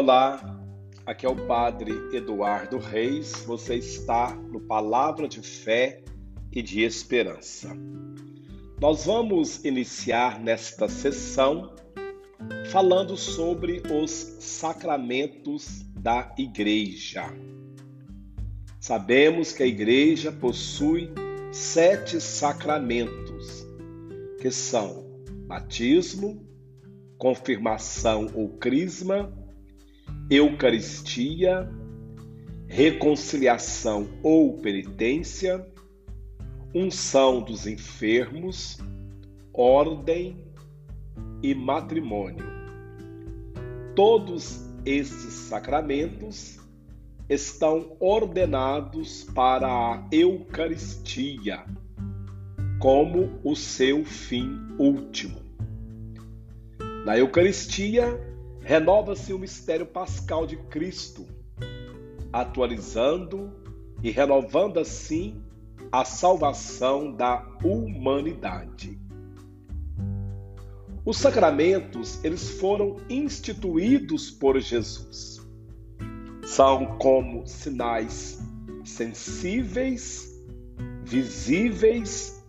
Olá, aqui é o Padre Eduardo Reis. Você está no Palavra de Fé e de Esperança. Nós vamos iniciar nesta sessão falando sobre os sacramentos da Igreja. Sabemos que a Igreja possui sete sacramentos, que são batismo, confirmação ou crisma, Eucaristia, reconciliação ou penitência, unção dos enfermos, ordem e matrimônio. Todos esses sacramentos estão ordenados para a Eucaristia como o seu fim último. Na Eucaristia, renova-se o mistério pascal de Cristo, atualizando e renovando assim a salvação da humanidade. Os sacramentos, eles foram instituídos por Jesus. São como sinais sensíveis, visíveis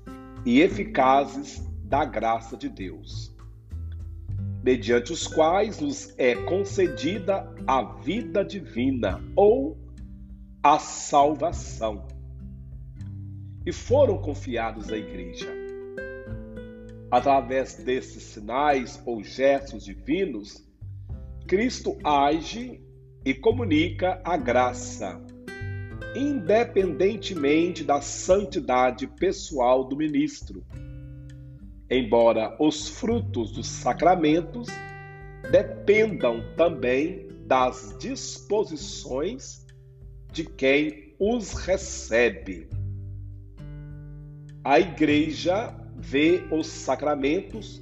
e eficazes da graça de Deus mediante os quais nos é concedida a vida divina ou a salvação. E foram confiados à igreja. Através desses sinais ou gestos divinos, Cristo age e comunica a graça, independentemente da santidade pessoal do ministro embora os frutos dos sacramentos dependam também das disposições de quem os recebe. A Igreja vê os sacramentos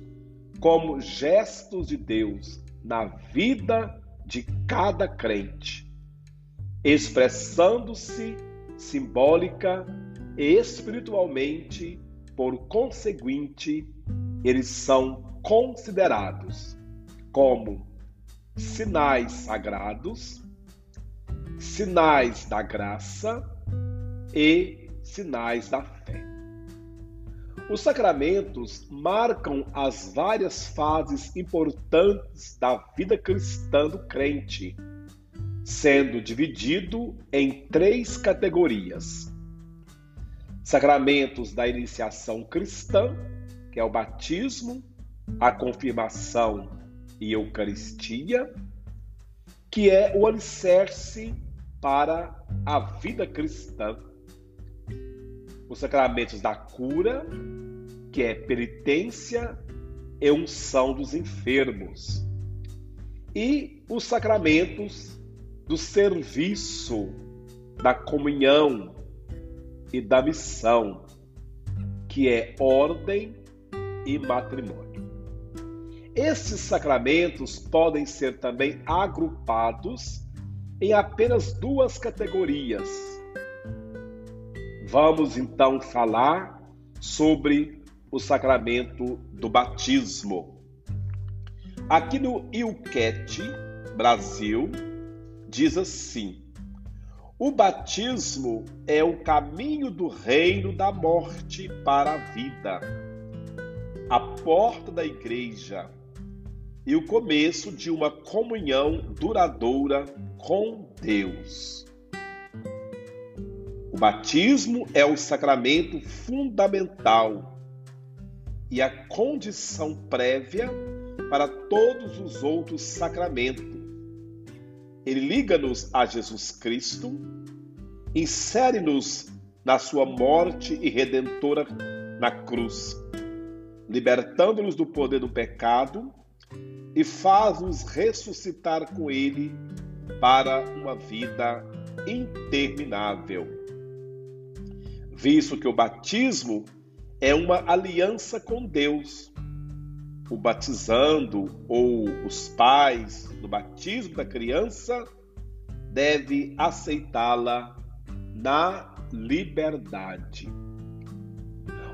como gestos de Deus na vida de cada crente, expressando-se simbólica e espiritualmente, por conseguinte, eles são considerados como sinais sagrados, sinais da graça e sinais da fé. Os sacramentos marcam as várias fases importantes da vida cristã do crente, sendo dividido em três categorias: sacramentos da iniciação cristã, que é o batismo, a confirmação e Eucaristia, que é o alicerce para a vida cristã. Os sacramentos da cura, que é penitência e unção dos enfermos. E os sacramentos do serviço, da comunhão e da missão, que é ordem e matrimônio. Esses sacramentos podem ser também agrupados em apenas duas categorias. Vamos então falar sobre o sacramento do batismo. Aqui no Ilquete, Brasil, diz assim: o batismo é o caminho do reino da morte para a vida a porta da igreja e o começo de uma comunhão duradoura com Deus. O batismo é o sacramento fundamental e a condição prévia para todos os outros sacramentos. Ele liga-nos a Jesus Cristo, insere-nos na sua morte e redentora na cruz libertando-nos do poder do pecado e faz-nos ressuscitar com Ele para uma vida interminável. Visto que o batismo é uma aliança com Deus, o batizando ou os pais do batismo da criança deve aceitá-la na liberdade.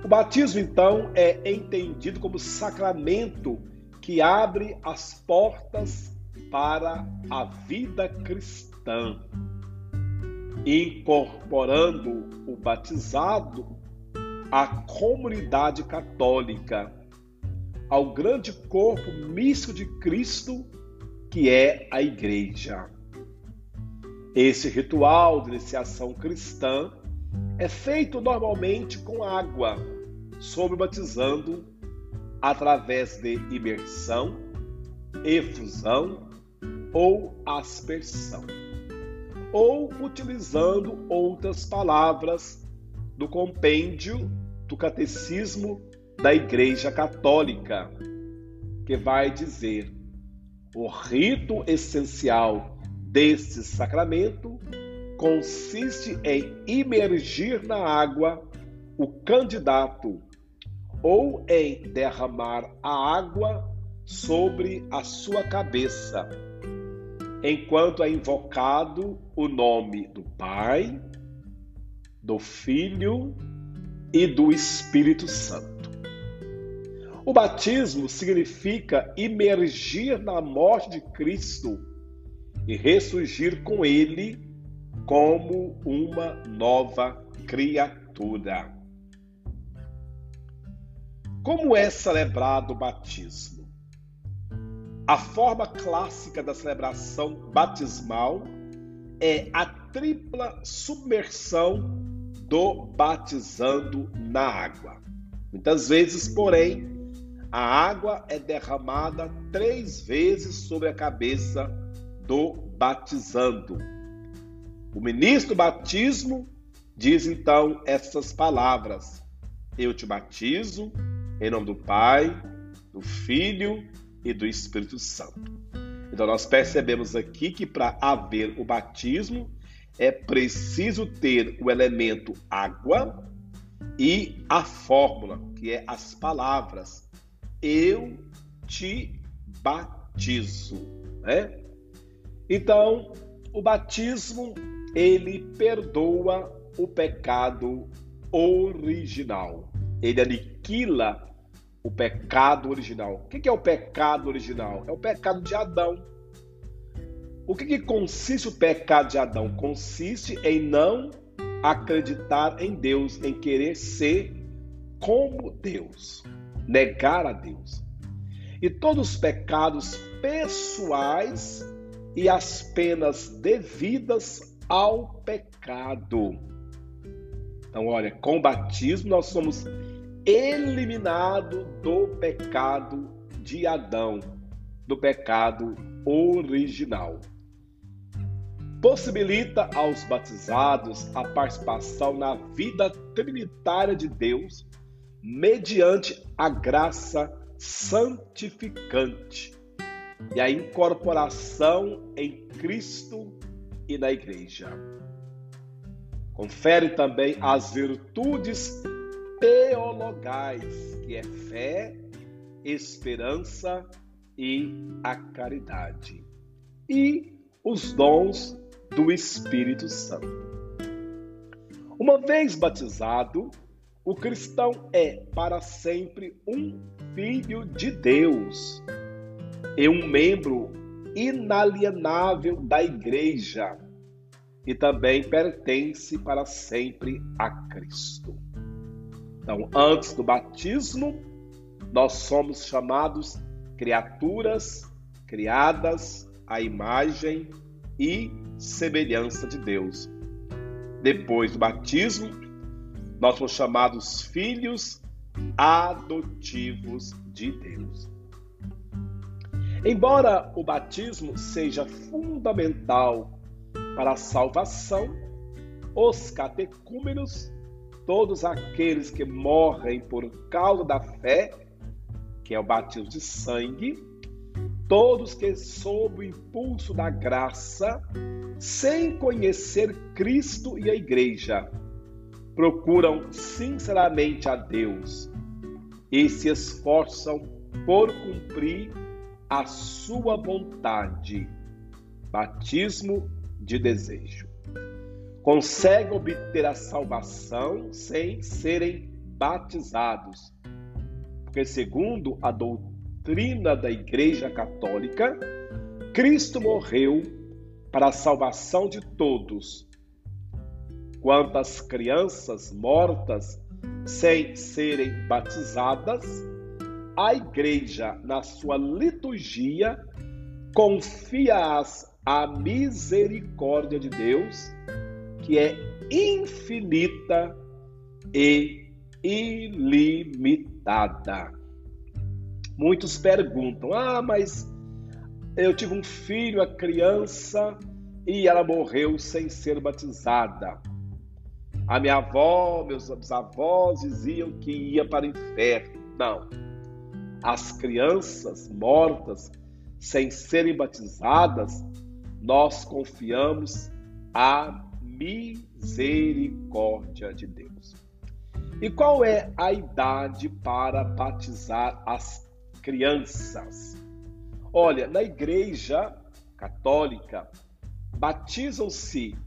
O batismo, então, é entendido como sacramento que abre as portas para a vida cristã, incorporando o batizado à comunidade católica, ao grande corpo místico de Cristo, que é a Igreja. Esse ritual de iniciação cristã é feito normalmente com água, sobre batizando através de imersão, efusão ou aspersão, ou utilizando outras palavras do compêndio do Catecismo da Igreja Católica, que vai dizer: o rito essencial deste sacramento consiste em imergir na água o candidato ou em derramar a água sobre a sua cabeça, enquanto é invocado o nome do Pai, do Filho e do Espírito Santo. O batismo significa imergir na morte de Cristo e ressurgir com ele como uma nova criatura. Como é celebrado o batismo? A forma clássica da celebração batismal é a tripla submersão do batizando na água. Muitas vezes, porém, a água é derramada três vezes sobre a cabeça do batizando. O ministro do batismo diz então essas palavras: Eu te batizo em nome do Pai, do Filho e do Espírito Santo. Então, nós percebemos aqui que para haver o batismo é preciso ter o elemento água e a fórmula, que é as palavras. Eu te batizo. Né? Então, o batismo ele perdoa o pecado original. Ele aniquila o pecado original. O que é o pecado original? É o pecado de Adão. O que, consiste o pecado de Adão? Consiste em não acreditar em Deus, em querer ser como Deus, negar a Deus. E todos os pecados pessoais e as penas devidas ao pecado. Então, olha, com o batismo nós somos eliminado do pecado de Adão, do pecado original. Possibilita aos batizados a participação na vida trinitária de Deus mediante a graça santificante e a incorporação em Cristo e na Igreja. Confere também as virtudes teologais, que é fé, esperança e a caridade. E os dons do Espírito Santo. Uma vez batizado, o cristão é para sempre um filho de Deus e um membro inalienável da igreja e também pertence para sempre a Cristo. Então, antes do batismo, nós somos chamados criaturas criadas à imagem e semelhança de Deus. Depois do batismo, nós somos chamados filhos adotivos de Deus. Embora o batismo seja fundamental para a salvação, os catecúmenos todos aqueles que morrem por causa da fé, que é o batismo de sangue, todos que, sob o impulso da graça, sem conhecer Cristo e a Igreja, procuram sinceramente a Deus e se esforçam por cumprir a sua vontade. Batismo de desejo conseguem obter a salvação sem serem batizados. Porque, segundo a doutrina da Igreja Católica, Cristo morreu para a salvação de todos. Quantas crianças mortas sem serem batizadas, a igreja, na sua liturgia, confia-as à misericórdia de Deus, que é infinita e ilimitada. Muitos perguntam: ah, mas eu tive um filho, a criança, e ela morreu sem ser batizada. A minha avó, meus avós diziam que ia para o inferno. Não. As crianças mortas sem serem batizadas, nós confiamos à misericórdia de Deus. E qual é a idade para batizar as crianças? Olha, na igreja católica, batizam-se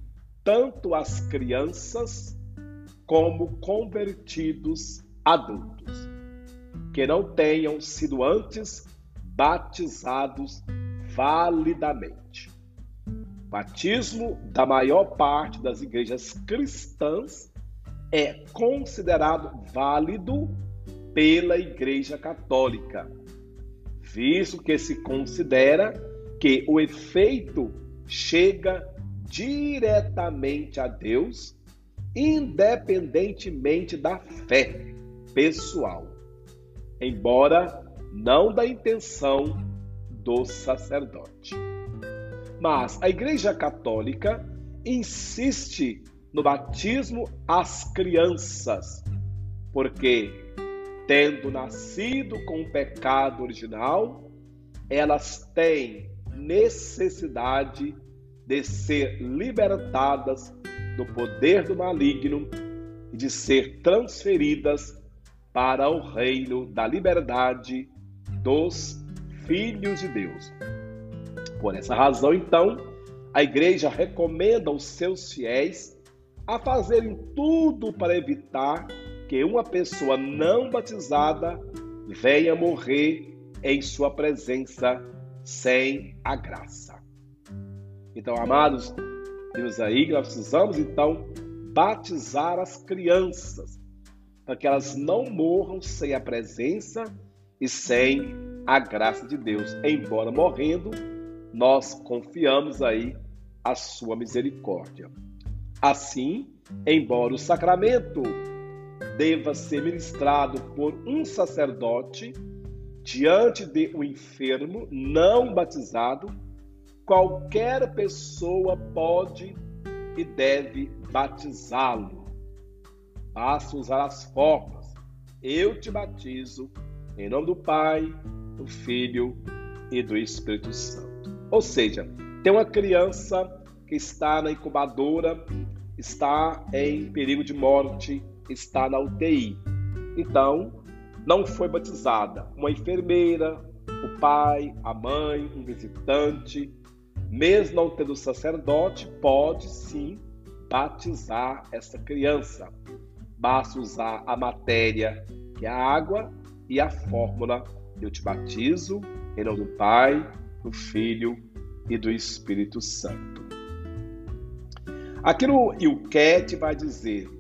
tanto as crianças como convertidos adultos, que não tenham sido antes batizados validamente. Batismo da maior parte das igrejas cristãs é considerado válido pela Igreja Católica, visto que se considera que o efeito chega diretamente a Deus, independentemente da fé pessoal, embora não da intenção do sacerdote. Mas a Igreja Católica insiste no batismo às crianças, porque, tendo nascido com o pecado original, elas têm necessidade de ser libertadas do poder do maligno e de ser transferidas para o reino da liberdade dos filhos de Deus. Por essa razão, então, a igreja recomenda aos seus fiéis a fazerem tudo para evitar que uma pessoa não batizada venha morrer em sua presença sem a graça. Então, amados, temos aí nós precisamos então batizar as crianças para que elas não morram sem a presença e sem a graça de Deus. Embora morrendo, nós confiamos aí a sua misericórdia. Assim, embora o sacramento deva ser ministrado por um sacerdote diante de um enfermo não batizado, qualquer pessoa pode e deve batizá-lo. Basta usar as formas. Eu te batizo em nome do Pai, do Filho e do Espírito Santo. Ou seja, tem uma criança que está na incubadora, está em perigo de morte, está na UTI. Então, não foi batizada. Uma enfermeira, o pai, a mãe, um visitante, mesmo não tendo sacerdote, pode sim batizar essa criança. Basta usar a matéria, que é a água, e a fórmula: eu te batizo em nome do Pai, do Filho e do Espírito Santo. Aqui no Ilquete vai dizer: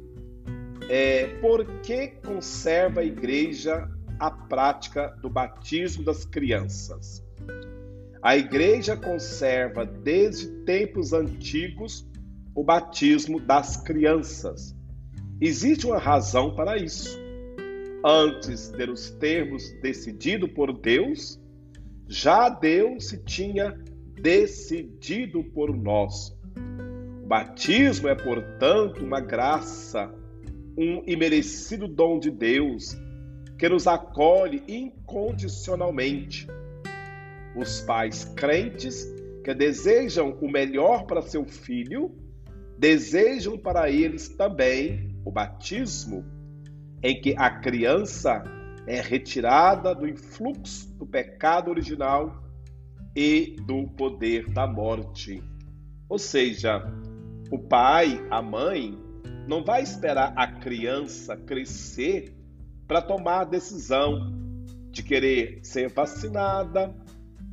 é, por que conserva a igreja a prática do batismo das crianças? A igreja conserva desde tempos antigos o batismo das crianças. Existe uma razão para isso. Antes de os termos decidido por Deus, já Deus se tinha decidido por nós. O batismo é, portanto, uma graça, um imerecido dom de Deus que nos acolhe incondicionalmente os pais crentes que desejam o melhor para seu filho, desejam para eles também o batismo, em que a criança é retirada do influxo do pecado original e do poder da morte. Ou seja, o pai, a mãe, não vai esperar a criança crescer para tomar a decisão de querer ser vacinada,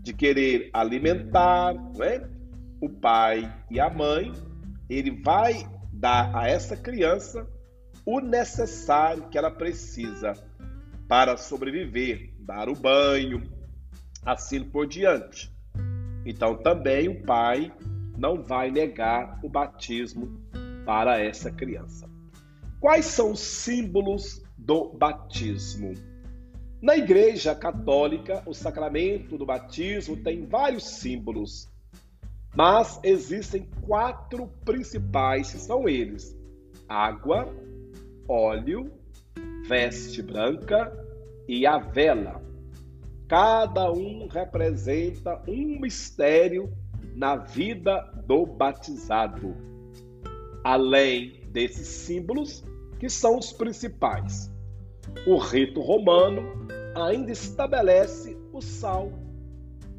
de querer alimentar é? o pai e a mãe, ele vai dar a essa criança o necessário que ela precisa para sobreviver, dar o banho, assim por diante. Então também o pai não vai negar o batismo para essa criança. Quais são os símbolos do batismo? Na Igreja Católica, o sacramento do batismo tem vários símbolos, mas existem quatro principais, que são eles: água, óleo, veste branca e a vela. Cada um representa um mistério na vida do batizado. Além desses símbolos, que são os principais. O rito romano ainda estabelece o sal,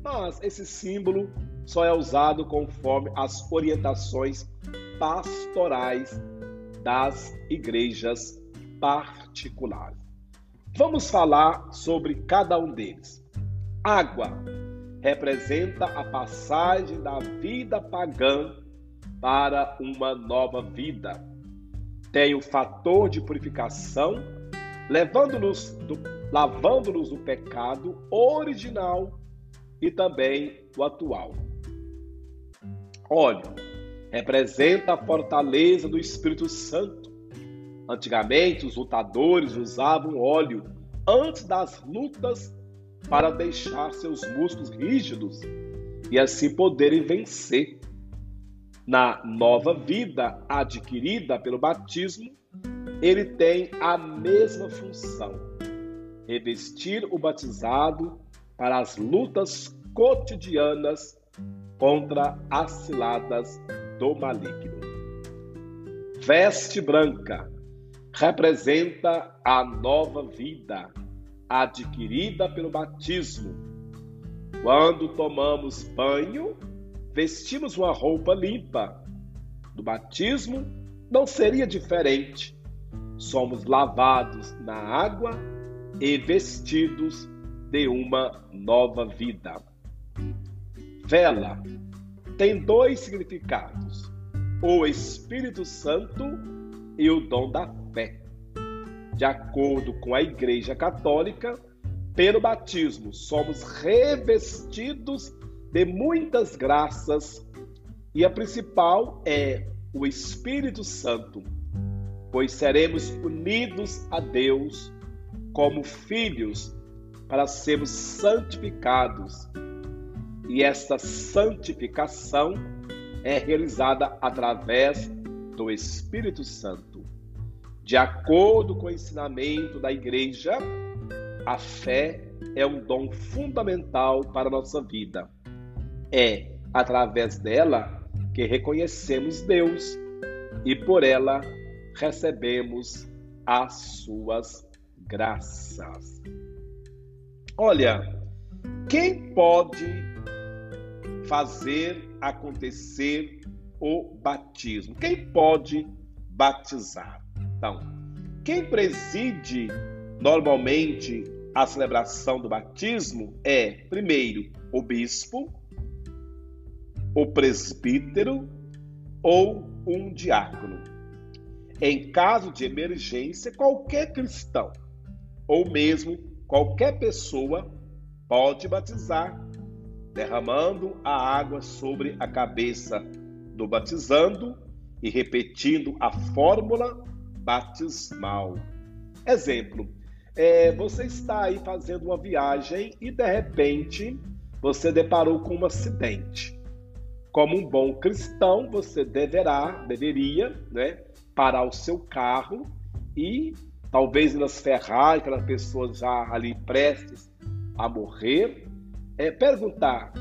mas esse símbolo só é usado conforme as orientações pastorais das igrejas particulares. Vamos falar sobre cada um deles. Água representa a passagem da vida pagã para uma nova vida. Tem o fator de purificação levando-nos do, lavando-nos do pecado original e também o atual. Óleo representa a fortaleza do Espírito Santo. Antigamente, os lutadores usavam óleo antes das lutas para deixar seus músculos rígidos e assim poderem vencer. Na nova vida adquirida pelo batismo, ele tem a mesma função: revestir o batizado para as lutas cotidianas contra as ciladas do maligno. Veste branca representa a nova vida adquirida pelo batismo. Quando tomamos banho, vestimos uma roupa limpa. Do batismo não seria diferente somos lavados na água e vestidos de uma nova vida. Vela tem dois significados: o Espírito Santo e o dom da fé. De acordo com a Igreja Católica, pelo batismo somos revestidos de muitas graças e a principal é o Espírito Santo pois seremos unidos a Deus como filhos para sermos santificados. E esta santificação é realizada através do Espírito Santo. De acordo com o ensinamento da igreja, a fé é um dom fundamental para a nossa vida. É através dela que reconhecemos Deus e por ela recebemos as suas graças. Olha, quem pode fazer acontecer o batismo? Quem pode batizar? Então, quem preside normalmente a celebração do batismo é, primeiro, o bispo, o presbítero ou um diácono. Em caso de emergência, qualquer cristão ou mesmo qualquer pessoa pode batizar, derramando a água sobre a cabeça do batizando e repetindo a fórmula batismal. Exemplo: é, você está aí fazendo uma viagem e de repente você deparou com um acidente. Como um bom cristão, você deverá, deveria, né, parar o seu carro e talvez nas Ferrari, aquelas pessoas já ali prestes a morrer, é, perguntar: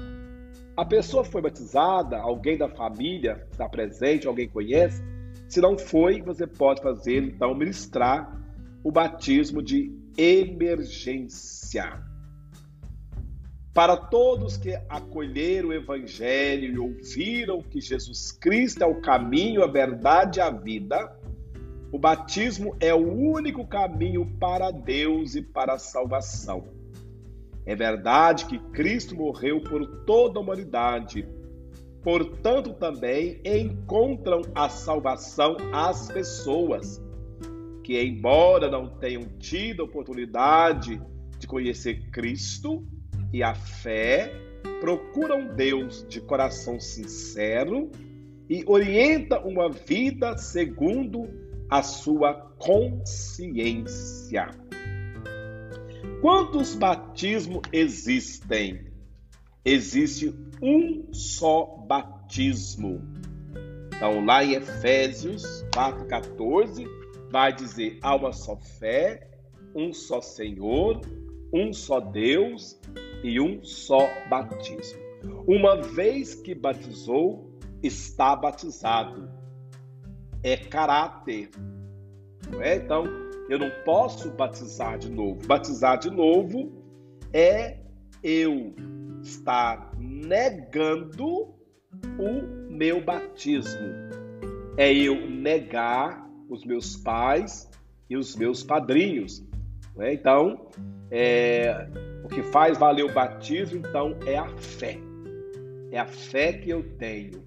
a pessoa foi batizada? Alguém da família está presente? Alguém conhece? Se não foi, você pode fazer, então, ministrar o batismo de emergência. Para todos que acolheram o Evangelho e ouviram que Jesus Cristo é o caminho, a verdade e a vida, o batismo é o único caminho para Deus e para a salvação. É verdade que Cristo morreu por toda a humanidade. Portanto, também encontram a salvação as pessoas que, embora não tenham tido a oportunidade de conhecer Cristo e a fé, procuram Deus de coração sincero e orienta uma vida segundo a sua consciência. Quantos batismos existem? Existe um só batismo. Então, lá em Efésios 4,14, vai dizer: há uma só fé, um só Senhor, um só Deus e um só batismo. Uma vez que batizou, está batizado. É caráter. Não é? Então, eu não posso batizar de novo. Batizar de novo é eu estar negando o meu batismo. É eu negar os meus pais e os meus padrinhos. É? Então, é, o que faz valer o batismo, então, é a fé. É a fé que eu tenho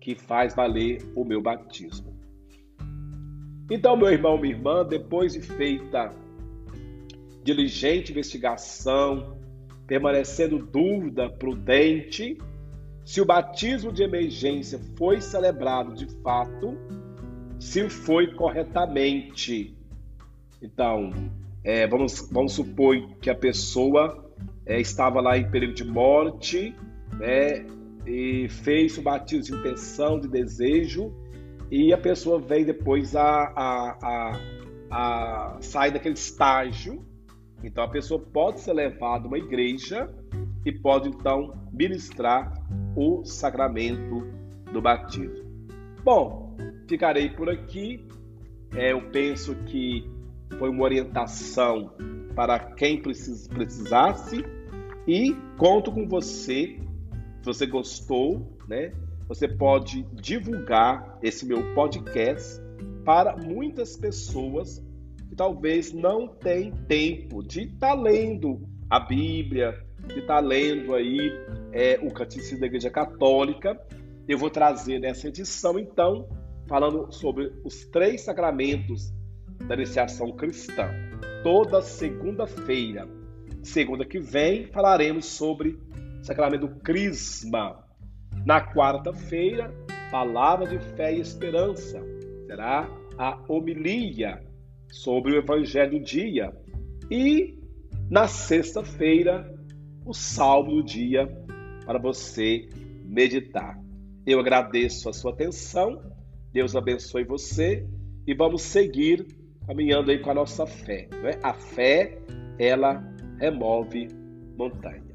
que faz valer o meu batismo. Então, meu irmão, minha irmã, depois de feita diligente investigação, permanecendo dúvida prudente, se o batismo de emergência foi celebrado de fato, se foi corretamente. Então, é, vamos, vamos supor que a pessoa é, estava lá em período de morte, né, e fez o batismo de intenção, de desejo, e a pessoa vem depois a, a, a, a sair daquele estágio. Então a pessoa pode ser levada a uma igreja e pode então ministrar o sacramento do batismo. Bom, ficarei por aqui. É, eu penso que foi uma orientação para quem precisasse e conto com você se você gostou, né? Você pode divulgar esse meu podcast para muitas pessoas que talvez não têm tempo de estar tá lendo a Bíblia, de estar tá lendo aí é, o Catecismo da Igreja Católica. Eu vou trazer nessa edição, então, falando sobre os três sacramentos da iniciação cristã. Toda segunda-feira. Segunda que vem falaremos sobre sacramento do Crisma. Na quarta-feira, palavra de fé e esperança. Será a homilia sobre o Evangelho do dia. E na sexta-feira, o salmo do dia para você meditar. Eu agradeço a sua atenção. Deus abençoe você e vamos seguir caminhando aí com a nossa fé. Né? A fé, ela remove montanhas.